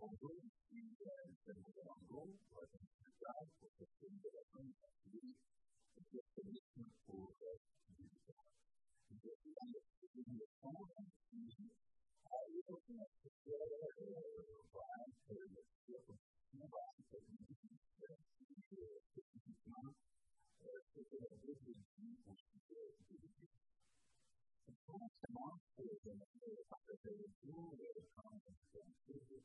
Mongol y el territorio mongol fue representado por el presidente de la República Civil, que se utiliza por un se en Entonces, que el de la República Civil,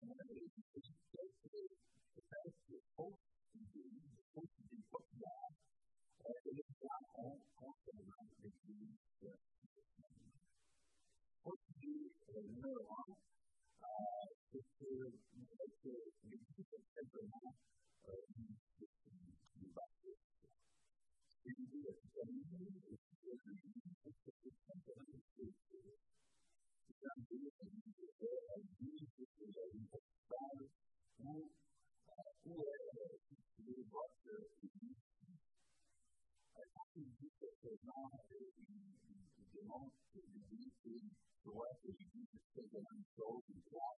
doit que l'Église fait la même chose, il doit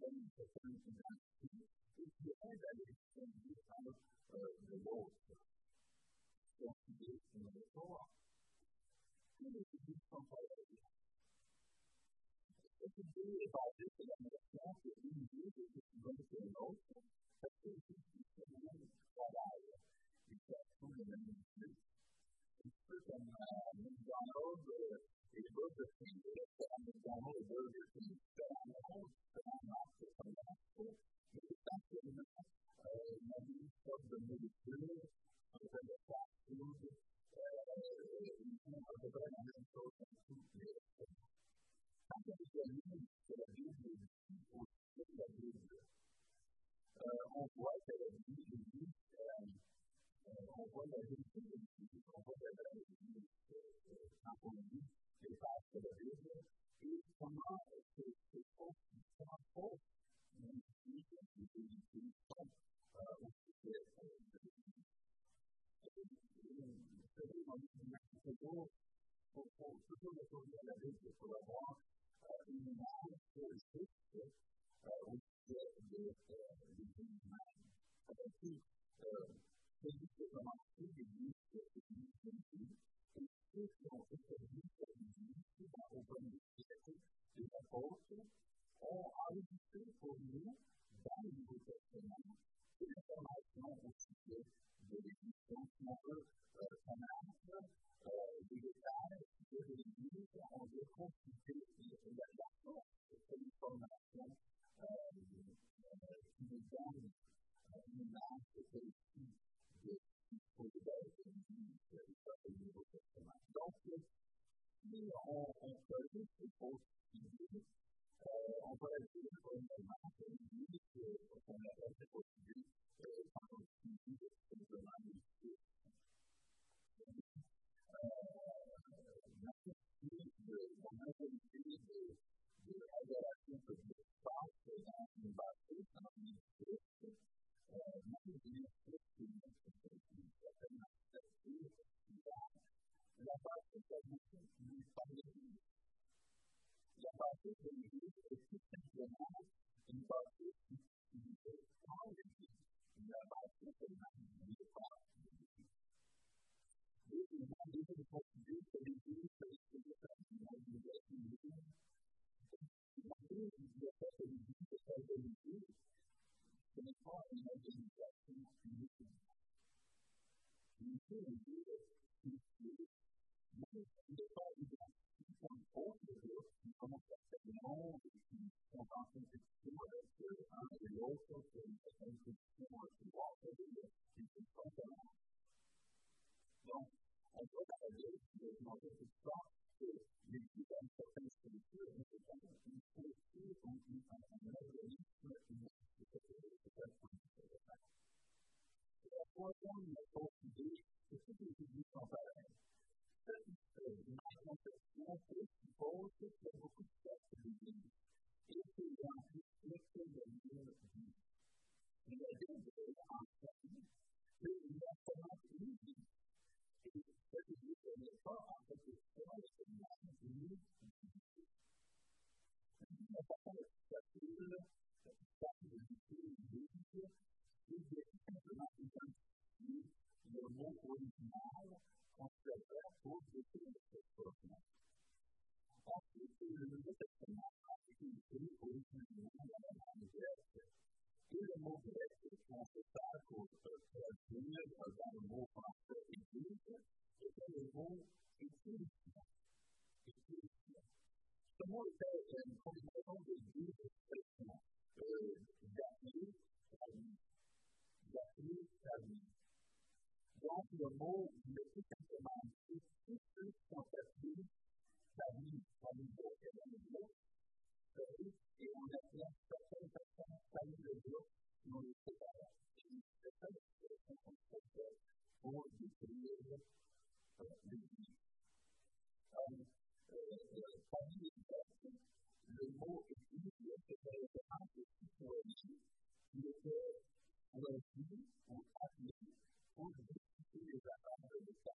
then return to that. If you have that extent, you kind of the Lord. So to be in the Torah. Then it would be someplace else. It could be if I did it on the chapter of individuals, it could go to an altar. That's what it is. It's a man that I am. It's that kind of an individual. It's certain, uh, God over De de ils font à peu près la même chose dans tous les restaurants. Quand on de on voit la vérité de on voit la on lit les pages de Bible et comment ces différentes fausses magnifiques et vérités sont au sujet de l'Église. Vous savez, on dit toujours il faut toujours retourner à la Bible pour avoir une image juste au sujet de l'Église même celui qui a commencé l'Église de l'Église et ceux all I would do for you, that you would get for me. It is on y a partir de l'idée que tout simplement, une bâtisse qui est dans l'équipe, une bâtisse qui est dans Donc, le mot le plus simplement. Dit, tous qui sont appelés famille, famille de l'autre, et on appelle certaines personnes famille de l'autre, qui ont les. Et c'est ça pour l'autre, le mot. Église référence au citoyen qui était ou pour y la rama de esta.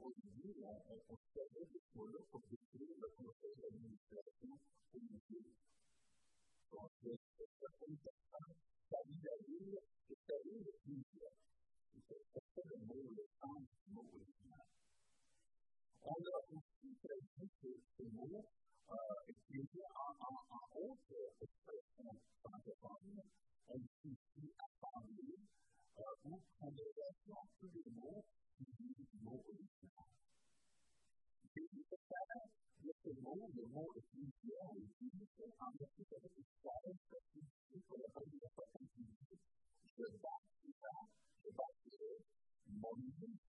Hoy en día, ustedes de pueblo los consejos de administración judicial. Entonces, esta cuenta la vida libre, esta vida limpia. Esta es de pan, no original. Ahora, no extiende a, otra expresión para la familia, en sí, a par vous congrégation que les mots qui disent de ce mot, de plusieurs, de l'histoire, parce qu'il dit pour le règne de sa continuité, je bâtirai, je bâtirai mon église.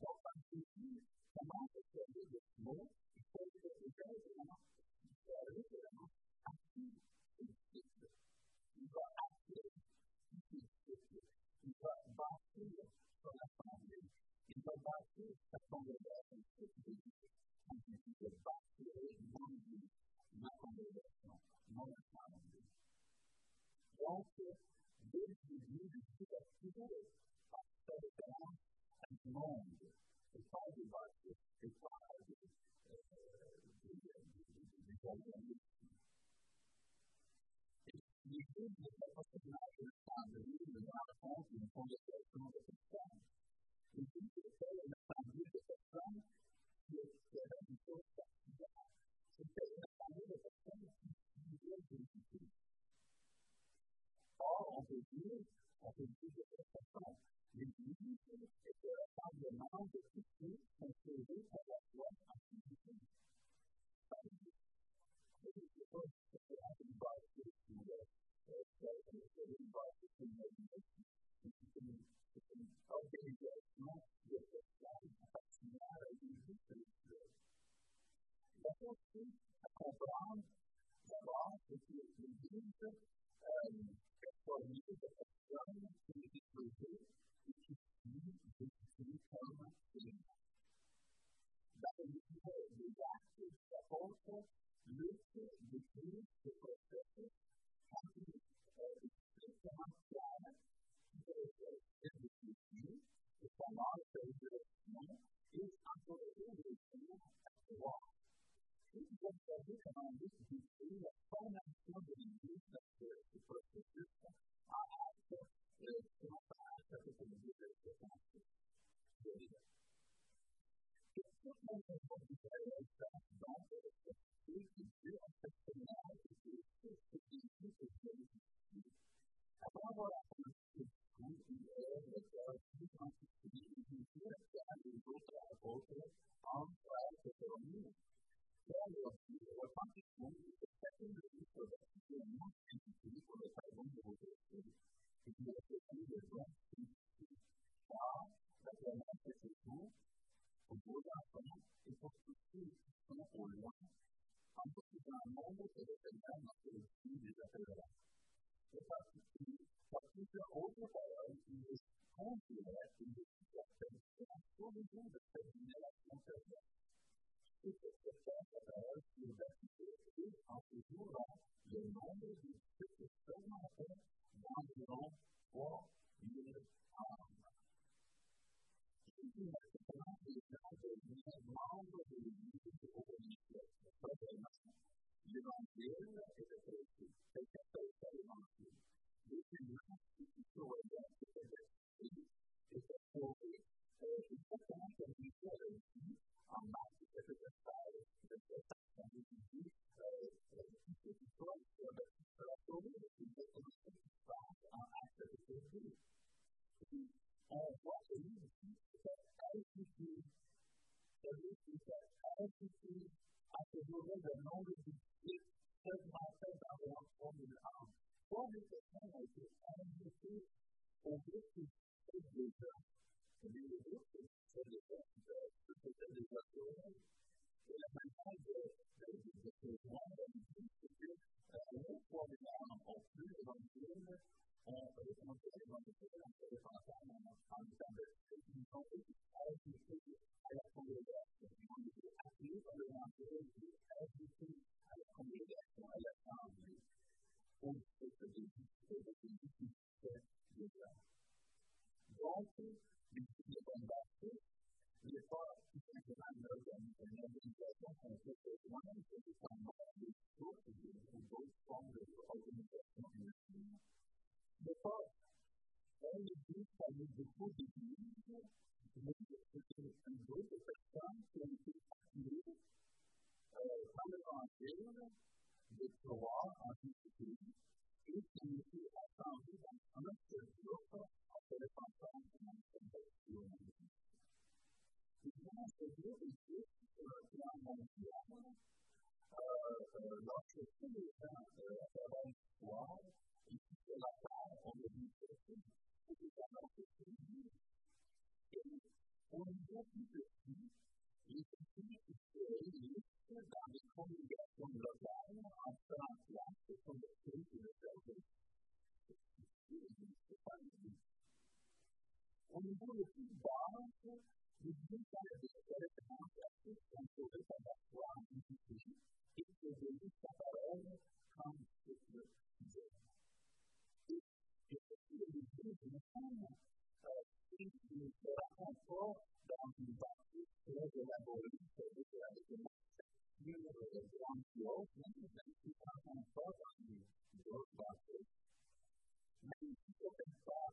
Donc, quand Jésus commence à servir de ce mot, il fait que les gens vraiment, il fait vraiment partie du disciple. Il bâtir sur la santé. Il va bâtir sa congrégation. Il veut bâtir ma congrégation, mon assemblée. Donc, Dieu nous dit de tout assurer par sa référence à du monde. C'est pas du bâtir, c'est pas du, euh, du, du, du, du, du, du, du, du, du, des organismes. L'Église n'est pas forcément une assemblée, une rencontre, une conversation de était assemblée de personnes qui avaient une chose particulière. C'était une assemblée de personnes qui vivaient de l'unité. Or, on peut dire, on peut dire de cette façon, l'Église est le rassemblement de tous ceux qui sont sauvés par la foi. found the law that he has been used um, for years of strong community group, which is to become king. That is the reactive, the hopeful, lucid, the truth, the perspective, happy, the truth, the hostile, the truth, the philosophy, the truth, is operating with the law. this is that fundamental children use the spirit to purchase this uh, access is to just one of. We can do a systematic они выходят, и мы when you do the two balances, you do kind of set it down justice, and so this is a strong institution. It is a use of our own constitutional judgment. It is a really using the time of thinking that I control down to the justice, to the level of the service that I can you know, it's on the old things, and it's not the program, you go to the doctor. Many people can stop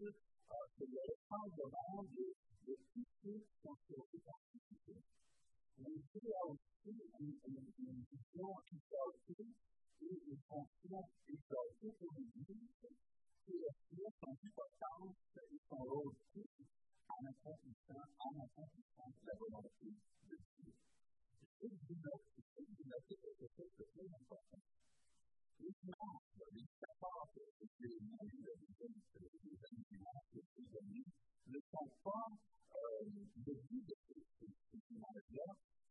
c'est le fondement de, de tout ce qui sont surtout constitués. L'Église a aussi une, vision exaltée et une fonction exaltée pour l'Église qui reflète son importance et son rôle en en accomplissant la volonté de Dieu. Je vais vous noter de très important. Les membres, les capables de le but de ces images-là,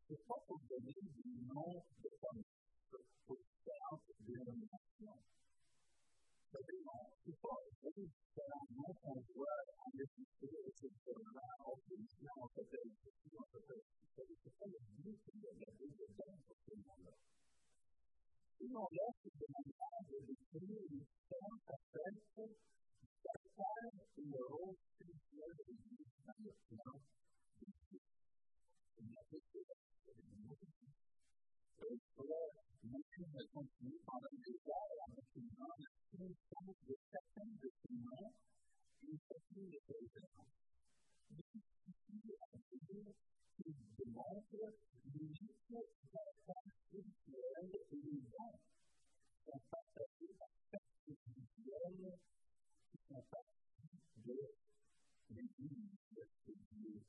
ce n'est pas pour donner des de famille, pour différentes dénominations. C'est-à-dire, ce n'est pas différents noms qu'on voit en Égypte, etc. En Phénicien, on s'appelle ceci, on s'appelle ceci. Ce n'est pas le but de la Bible donne pour ces noms-là. uno lógico de humanidad, de destruir el sistema frente, gastar y luego sentir de vivir una lección de Dios. En la cultura del mundo, esto muchos me confían para llegar a la nacional, aquí estamos de esta gente nacional y así de todo el mundo. Y así de la cultura qui démontre l'unique caractère spirituel et dons qui sont partagés par chaque individuel qui sont partis de l'Église que Dieu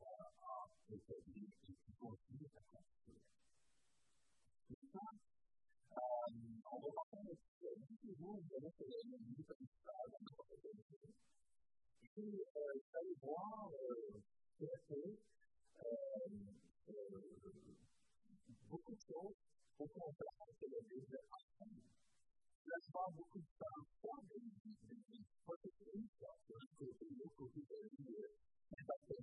a établi et qui continue à construire. Maintenant, on va parler de toujours de notre Église principale dans notre. Et vous allez voir, euh, beaucoup de choses pour comprendre que la je beaucoup de l'Église, pas de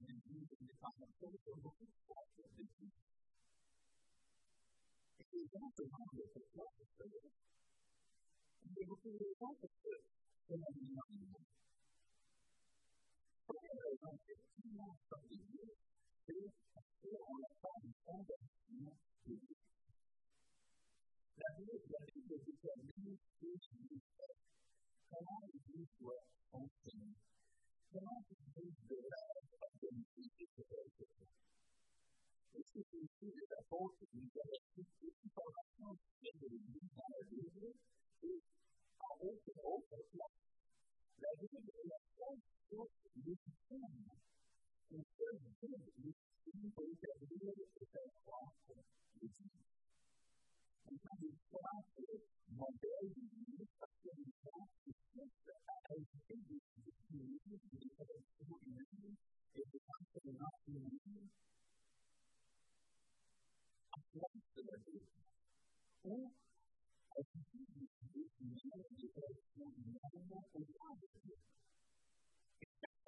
l'Église indépendante, il y a beaucoup de les. Il y a beaucoup de c'est monde. Première raison, effectivement, dis, c'est parce qu'on n'a pas une fondation de Dieu. La Bible, la Bible détermine ce qui est fait. Comment l'Église doit fonctionner. Comment l'Église devrait organiser, etc., etc. Et c'est aussi les apôtres qui nous avertissent que l'information qui vient de l'Église dans la Bible est en autre, autre place. La Bible est la seule What you can and certain things you see things that really is a gospel. And when you start with my baby, you start to be back to scripture. I think this is the reason for the other people in the room. It becomes a not being reason. I want to know this. Or, I think this is the reason for the other people in the room.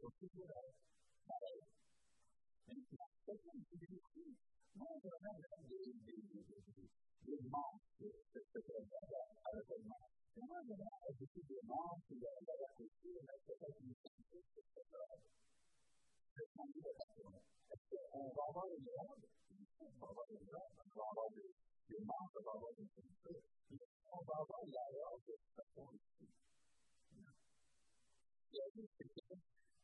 être pareille. Maintenant, quelqu'un qui des manches, c'est une. C'est patron. Est-ce qu'on va avoir une robe? On va avoir une robe, on va avoir des, des manches, on va avoir une ceinture. On va avoir la robe de patron ici. La vie, c'est que,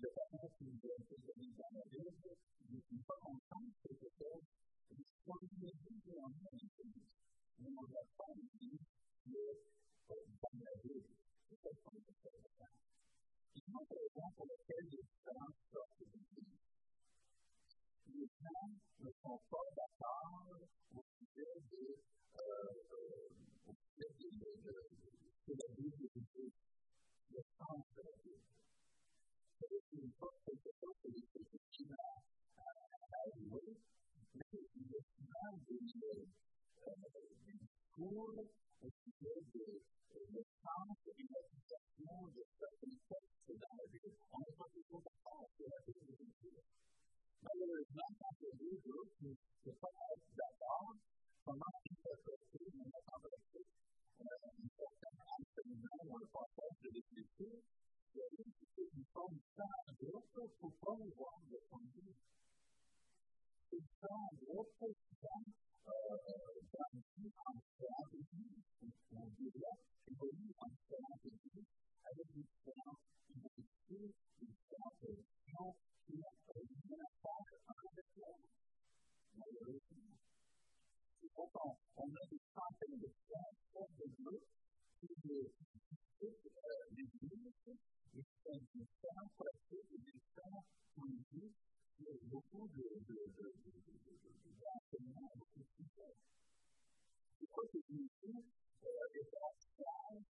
Los apóstoles de la iglesia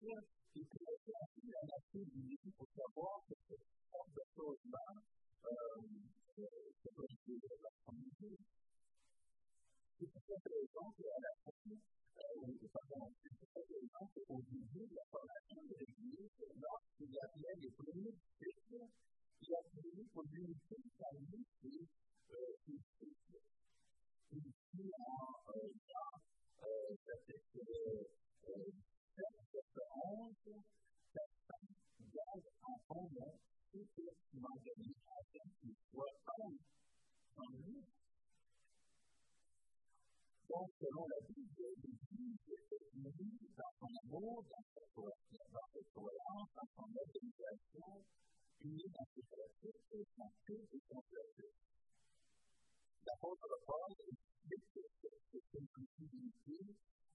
simple et que la science a assez d'unité pour savoir que cette de choses-là, c'est pas une de la communauté. C'est pour cette raison la fin, pardon, c'est pour cette raison qu'au début de la formation de l'Église, lorsqu'il y avait les premiers disciples, il a prié pour l'unité parmi ces disciples. Ici, en chapitre 7, 11, their own things that some does at home is this motherly identity or own community. Donc, selon la Bible, l'Église est unie dans son amour, dans sa tolérance, dans son organisation, unie dans ses pratiques et son culte et son plaisir. L'apôtre Paul explique que c'est une unité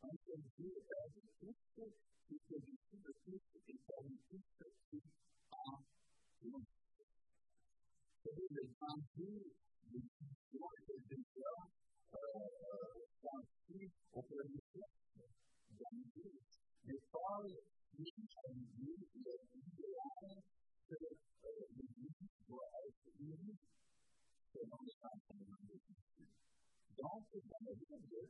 I can do it as an instant because you see the truth is that an instant is of truth. So then they come to the Lord and they go, John 3, or for the John 3. They follow me and you, and you are to the world, and you are to the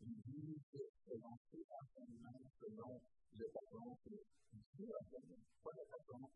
une vie selon le que pas le patron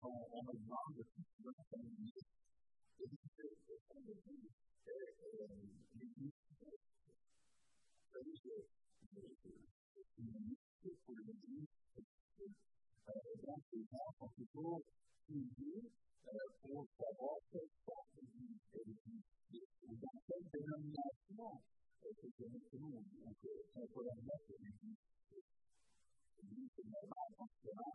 choses qu'on me demande de plus souvent comme ministre, c'est de dire que est l'Église Vous c'est une ministre pour l'Église. Donc, les gens sont toujours pour savoir quelle est l'Église ou dans quelle dénomination c'est que on peut l'Église. L'Église, c'est normal, en ce moment,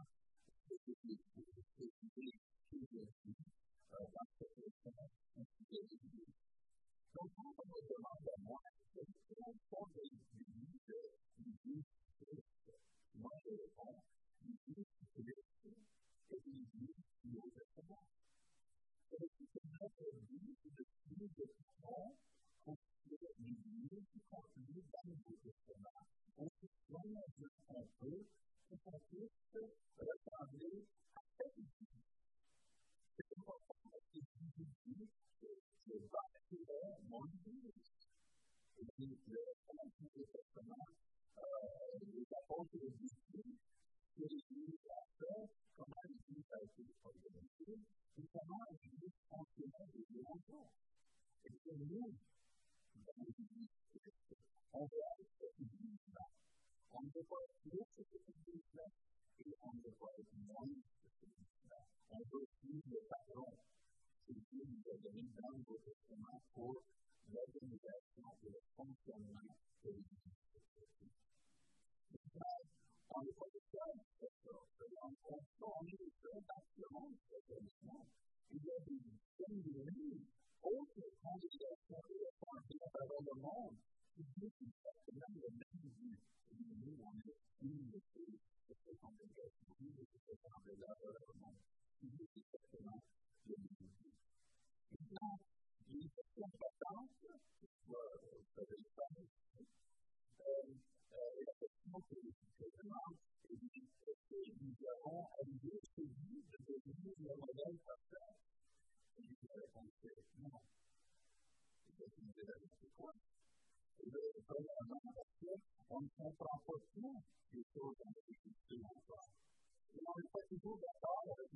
the invaluable and my core loving that God will function like a God, on the other side of the world, the long term storm is still back to the home of the world. And yet, the thing you need also has a story of finding out all along. If you can set the number of messages that you need on it, you to see if they come together. You need to see if they come. You need set the number of messages. Il y a une question le. Et la question je c'est est-ce que nous avons de modèle parfait Et la réponse est non. Et ça, c'est une réalité, c'est quoi Premièrement, parce qu'on les choses. Et toujours et.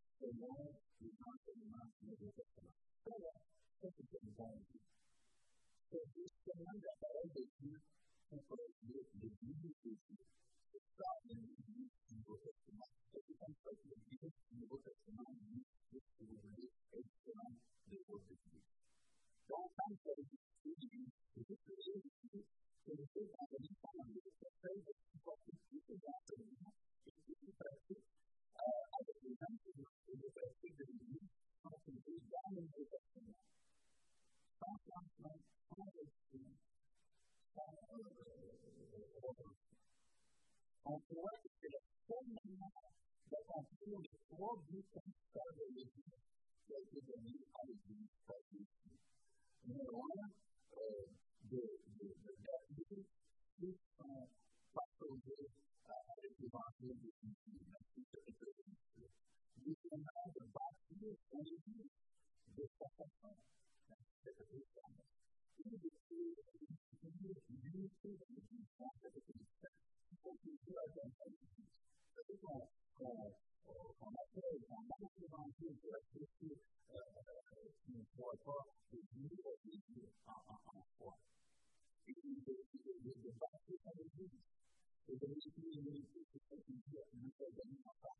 so now he's not going to not be able to come out. So that takes a anxiety. So this tremendous validation and for us, the communication, the problem in the book of the to be in the book of the mind, and this is the way it's done in the book of the mind. Don't come to the decision, the decision is to the decision that is found in the book of the mind, the decision that is found in the book of the mind, on voit que c'est la seule manière d'accomplir les trois buts qui a été donné à l'Église un, de garder l'Évangile de de l'Église. Deuxièmement, de de sa façon. Et de de l'Église 过去第二件事情，这一种呃，我们可以讲那个地方是这个是呃，我说是一个地区啊啊啊，我一个地区一个地区，但是它的地，这个地区是一个地区，能够怎么办？